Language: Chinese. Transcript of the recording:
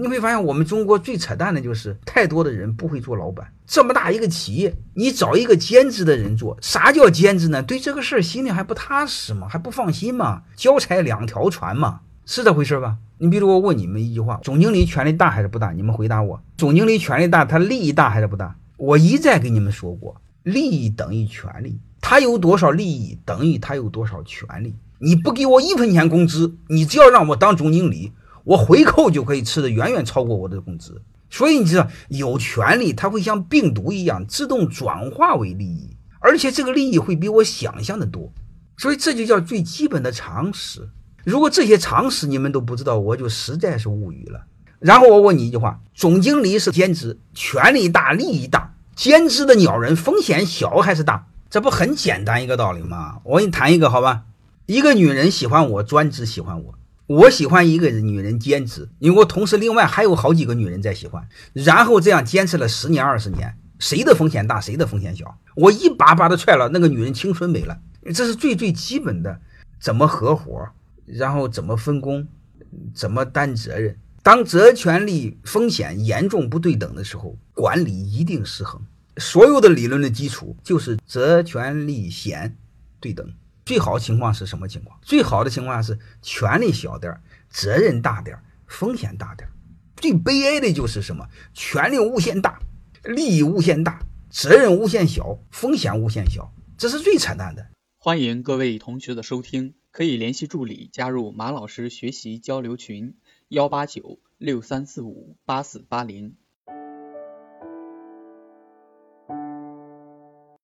你会发现，我们中国最扯淡的就是太多的人不会做老板。这么大一个企业，你找一个兼职的人做，啥叫兼职呢？对这个事儿心里还不踏实吗？还不放心吗？交差两条船吗？是这回事吧？你比如我问你们一句话：总经理权力大还是不大？你们回答我。总经理权力大，他利益大还是不大？我一再给你们说过，利益等于权利，他有多少利益等于他有多少权利。你不给我一分钱工资，你只要让我当总经理。我回扣就可以吃的远远超过我的工资，所以你知道有权利，它会像病毒一样自动转化为利益，而且这个利益会比我想象的多，所以这就叫最基本的常识。如果这些常识你们都不知道，我就实在是无语了。然后我问你一句话：总经理是兼职，权力大，利益大，兼职的鸟人风险小还是大？这不很简单一个道理吗？我给你谈一个好吧，一个女人喜欢我，专职喜欢我。我喜欢一个女人兼职，因为我同时另外还有好几个女人在喜欢，然后这样坚持了十年二十年，谁的风险大，谁的风险小？我一把把她踹了，那个女人青春没了。这是最最基本的，怎么合伙，然后怎么分工，怎么担责任。当责权利风险严重不对等的时候，管理一定失衡。所有的理论的基础就是责权利险对等。最好情况是什么情况？最好的情况是权力小点儿，责任大点儿，风险大点儿。最悲哀的就是什么？权力无限大，利益无限大，责任无限小，风险无限小，这是最扯淡的。欢迎各位同学的收听，可以联系助理加入马老师学习交流群：幺八九六三四五八四八零。